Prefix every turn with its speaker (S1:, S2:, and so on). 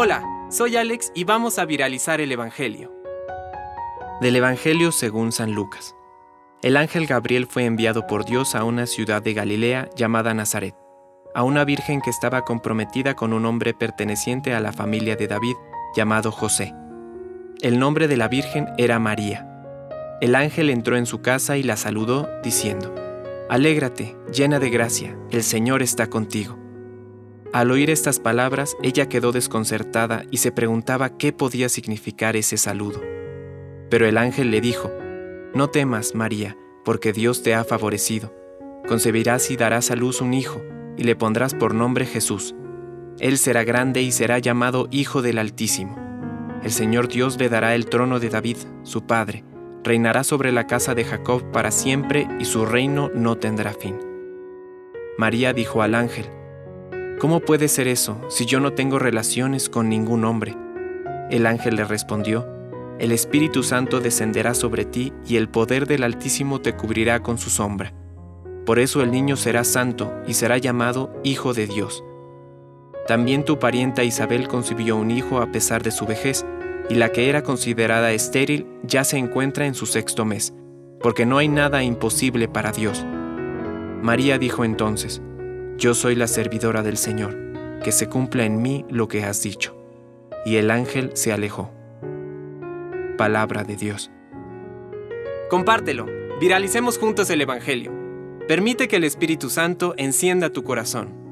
S1: Hola, soy Alex y vamos a viralizar el Evangelio.
S2: Del Evangelio según San Lucas. El ángel Gabriel fue enviado por Dios a una ciudad de Galilea llamada Nazaret, a una virgen que estaba comprometida con un hombre perteneciente a la familia de David llamado José. El nombre de la virgen era María. El ángel entró en su casa y la saludó, diciendo, Alégrate, llena de gracia, el Señor está contigo. Al oír estas palabras, ella quedó desconcertada y se preguntaba qué podía significar ese saludo. Pero el ángel le dijo, No temas, María, porque Dios te ha favorecido. Concebirás y darás a luz un hijo, y le pondrás por nombre Jesús. Él será grande y será llamado Hijo del Altísimo. El Señor Dios le dará el trono de David, su padre, reinará sobre la casa de Jacob para siempre y su reino no tendrá fin. María dijo al ángel, ¿Cómo puede ser eso si yo no tengo relaciones con ningún hombre? El ángel le respondió, El Espíritu Santo descenderá sobre ti y el poder del Altísimo te cubrirá con su sombra. Por eso el niño será santo y será llamado Hijo de Dios. También tu parienta Isabel concibió un hijo a pesar de su vejez, y la que era considerada estéril ya se encuentra en su sexto mes, porque no hay nada imposible para Dios. María dijo entonces, yo soy la servidora del Señor, que se cumpla en mí lo que has dicho. Y el ángel se alejó. Palabra de Dios.
S1: Compártelo, viralicemos juntos el Evangelio. Permite que el Espíritu Santo encienda tu corazón.